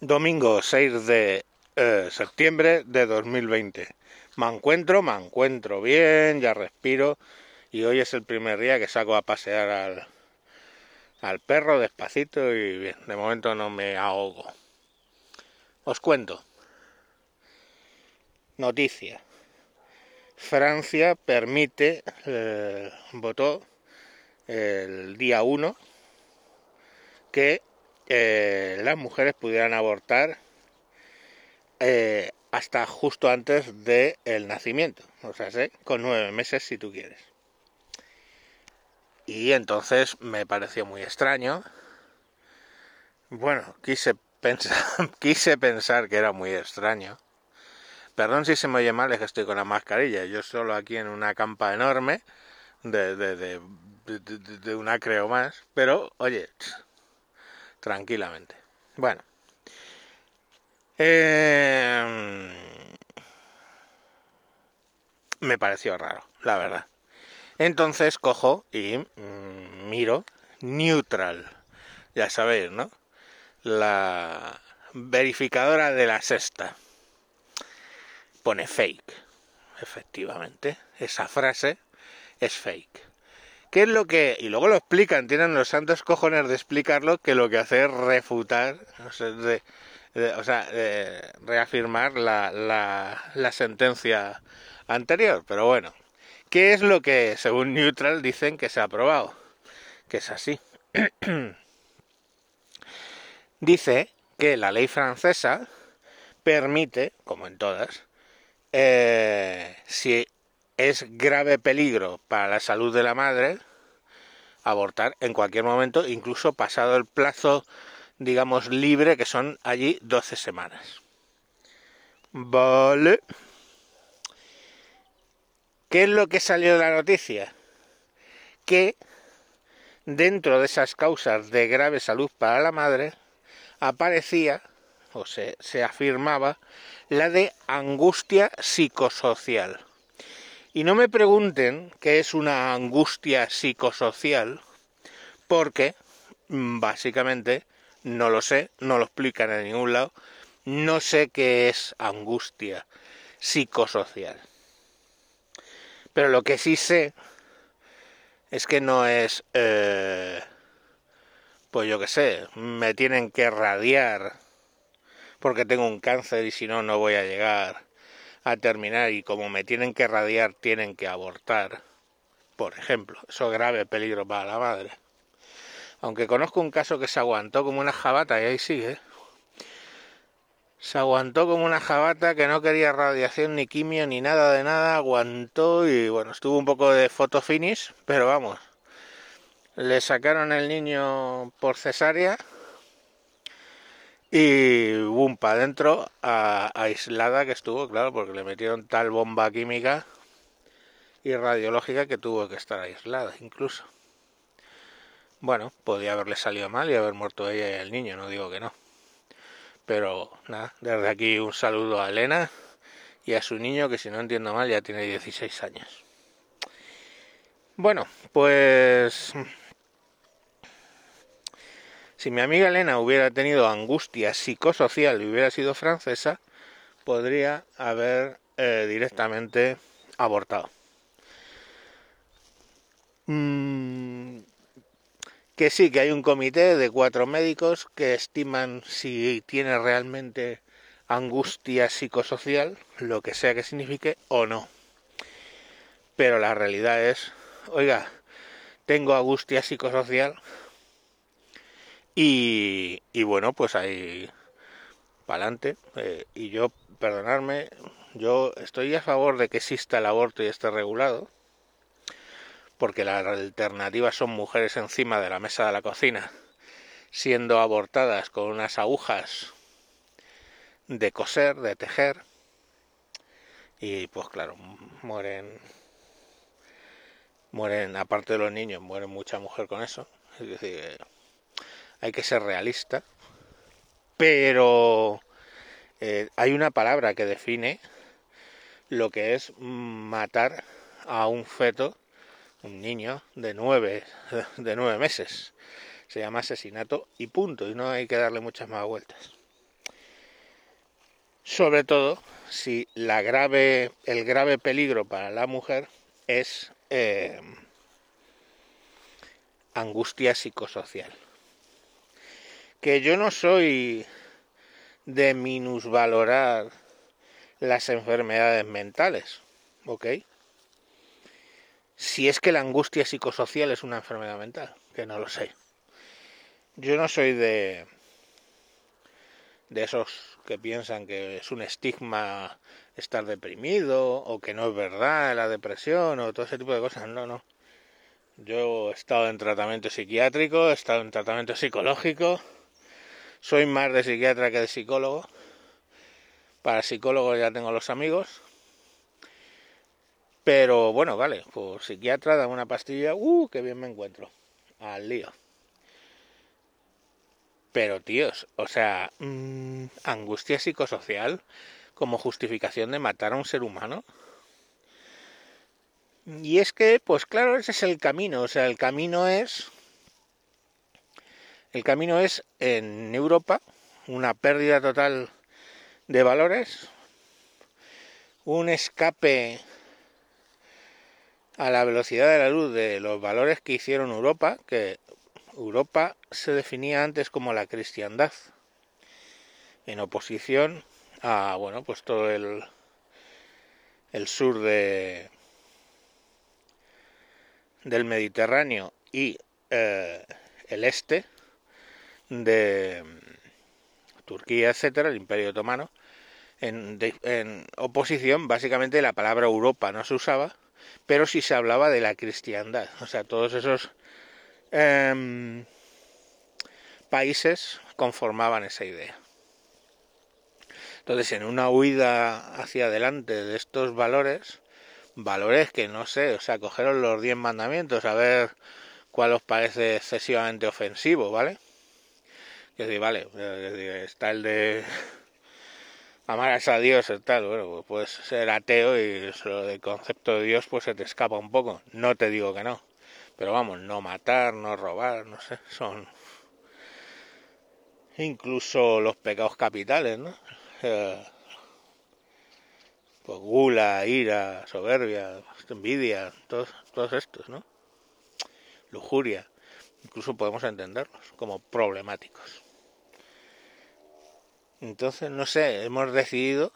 Domingo 6 de eh, septiembre de 2020. Me encuentro, me encuentro bien, ya respiro y hoy es el primer día que saco a pasear al, al perro despacito y bien, de momento no me ahogo. Os cuento. Noticia. Francia permite, eh, votó el día 1 que eh, las mujeres pudieran abortar eh, hasta justo antes del el nacimiento, o sea, con nueve meses si tú quieres. Y entonces me pareció muy extraño. Bueno, quise pensar, quise pensar que era muy extraño. Perdón si se me oye mal, es que estoy con la mascarilla. Yo solo aquí en una campa enorme de, de, de, de una creo más. Pero, oye, tranquilamente. Bueno. Eh, me pareció raro, la verdad. Entonces cojo y mmm, miro neutral. Ya sabéis, ¿no? La verificadora de la sexta. Pone fake. Efectivamente. Esa frase es fake. ¿Qué es lo que.? Y luego lo explican, tienen los santos cojones de explicarlo, que lo que hace es refutar, o sea, reafirmar la, la, la sentencia anterior. Pero bueno, ¿qué es lo que, según Neutral, dicen que se ha aprobado? Que es así. Dice que la ley francesa permite, como en todas, eh, si es grave peligro para la salud de la madre abortar en cualquier momento, incluso pasado el plazo, digamos, libre, que son allí 12 semanas. Vale. ¿Qué es lo que salió de la noticia? Que dentro de esas causas de grave salud para la madre aparecía, o se, se afirmaba, la de angustia psicosocial. Y no me pregunten qué es una angustia psicosocial, porque básicamente no lo sé, no lo explican en ningún lado, no sé qué es angustia psicosocial. Pero lo que sí sé es que no es, eh, pues yo qué sé, me tienen que radiar porque tengo un cáncer y si no, no voy a llegar a terminar y como me tienen que radiar tienen que abortar, por ejemplo, eso es grave peligro para la madre. Aunque conozco un caso que se aguantó como una jabata y ahí sigue. Se aguantó como una jabata que no quería radiación ni quimio ni nada de nada, aguantó y bueno, estuvo un poco de foto finish, pero vamos. Le sacaron el niño por cesárea y boom, para adentro, aislada que estuvo, claro, porque le metieron tal bomba química y radiológica que tuvo que estar aislada incluso. Bueno, podía haberle salido mal y haber muerto ella y el niño, no digo que no. Pero nada, desde aquí un saludo a Elena y a su niño, que si no entiendo mal ya tiene 16 años. Bueno, pues si mi amiga Elena hubiera tenido angustia psicosocial y hubiera sido francesa, podría haber eh, directamente abortado. Mm, que sí, que hay un comité de cuatro médicos que estiman si tiene realmente angustia psicosocial, lo que sea que signifique, o no. Pero la realidad es, oiga, tengo angustia psicosocial, y, bueno, pues ahí para adelante. Eh, y yo, perdonadme, yo estoy a favor de que exista el aborto y esté regulado, porque la alternativa son mujeres encima de la mesa de la cocina, siendo abortadas con unas agujas de coser, de tejer, y pues claro, mueren, mueren, aparte de los niños, mueren mucha mujer con eso. Es decir, hay que ser realista, pero eh, hay una palabra que define lo que es matar a un feto, un niño de nueve, de nueve meses. Se llama asesinato y punto, y no hay que darle muchas más vueltas. Sobre todo si la grave, el grave peligro para la mujer es eh, angustia psicosocial. Que yo no soy de minusvalorar las enfermedades mentales, ¿ok? Si es que la angustia psicosocial es una enfermedad mental, que no lo sé. Yo no soy de de esos que piensan que es un estigma estar deprimido o que no es verdad la depresión o todo ese tipo de cosas. No, no. Yo he estado en tratamiento psiquiátrico, he estado en tratamiento psicológico. Soy más de psiquiatra que de psicólogo. Para psicólogos ya tengo los amigos. Pero bueno, vale, por psiquiatra dame una pastilla, uh, qué bien me encuentro. Al lío. Pero tíos, o sea, mmm, angustia psicosocial como justificación de matar a un ser humano. Y es que, pues claro, ese es el camino. O sea, el camino es. El camino es en Europa una pérdida total de valores, un escape a la velocidad de la luz de los valores que hicieron Europa, que Europa se definía antes como la cristiandad, en oposición a, bueno, pues todo el, el sur de, del Mediterráneo y eh, el este de Turquía, etcétera, el Imperio Otomano, en, oposición, básicamente la palabra Europa no se usaba, pero sí se hablaba de la cristiandad, o sea, todos esos eh, países conformaban esa idea. Entonces, en una huida hacia adelante de estos valores, valores que no sé, o sea, cogeros los diez mandamientos a ver cuál os parece excesivamente ofensivo, ¿vale? Que decir, vale, está el de amar a Dios y tal, bueno, pues puedes ser ateo y lo del concepto de Dios pues se te escapa un poco. No te digo que no. Pero vamos, no matar, no robar, no sé, son incluso los pecados capitales, ¿no? Pues gula, ira, soberbia, envidia, todos, todos estos, ¿no? Lujuria, incluso podemos entenderlos como problemáticos. Entonces, no sé, hemos decidido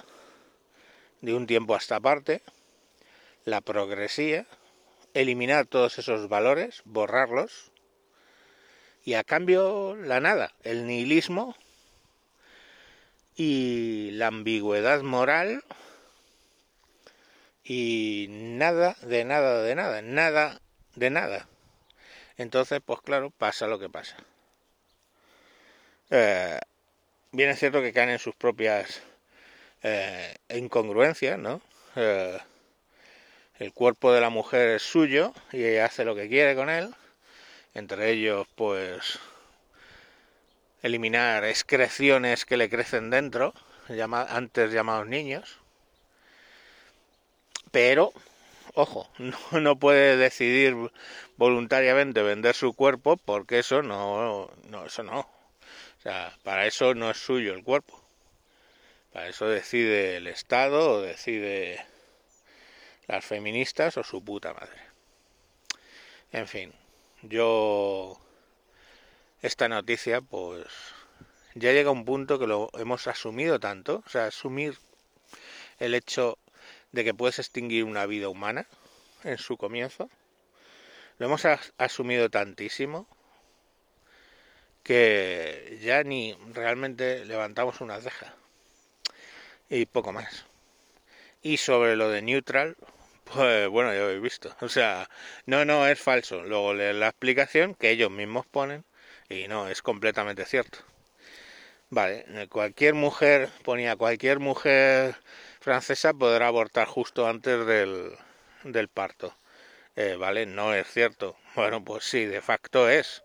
de un tiempo a esta parte la progresía, eliminar todos esos valores, borrarlos, y a cambio la nada, el nihilismo y la ambigüedad moral y nada de nada de nada, nada de nada. Entonces, pues claro, pasa lo que pasa. Eh, bien es cierto que caen en sus propias eh, incongruencias, ¿no? Eh, el cuerpo de la mujer es suyo y ella hace lo que quiere con él. Entre ellos, pues, eliminar excreciones que le crecen dentro, antes llamados niños. Pero, ojo, no, no, puede decidir voluntariamente vender su cuerpo porque eso no, no, eso no. O sea, para eso no es suyo el cuerpo. Para eso decide el Estado o decide las feministas o su puta madre. En fin, yo esta noticia pues ya llega un punto que lo hemos asumido tanto, o sea, asumir el hecho de que puedes extinguir una vida humana en su comienzo, lo hemos asumido tantísimo que ya ni realmente levantamos una ceja y poco más. Y sobre lo de neutral, pues bueno, ya lo habéis visto. O sea, no, no, es falso. Luego leer la explicación que ellos mismos ponen y no, es completamente cierto. Vale, cualquier mujer, ponía cualquier mujer francesa podrá abortar justo antes del, del parto. Eh, vale, no es cierto. Bueno, pues sí, de facto es.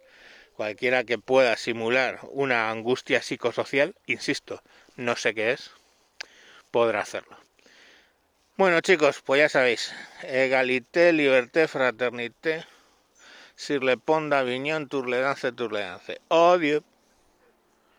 Cualquiera que pueda simular una angustia psicosocial, insisto, no sé qué es, podrá hacerlo. Bueno chicos, pues ya sabéis, egalité, liberté, fraternité, sur le pont d'Avignon, tour le dance, tour le dance. Odio.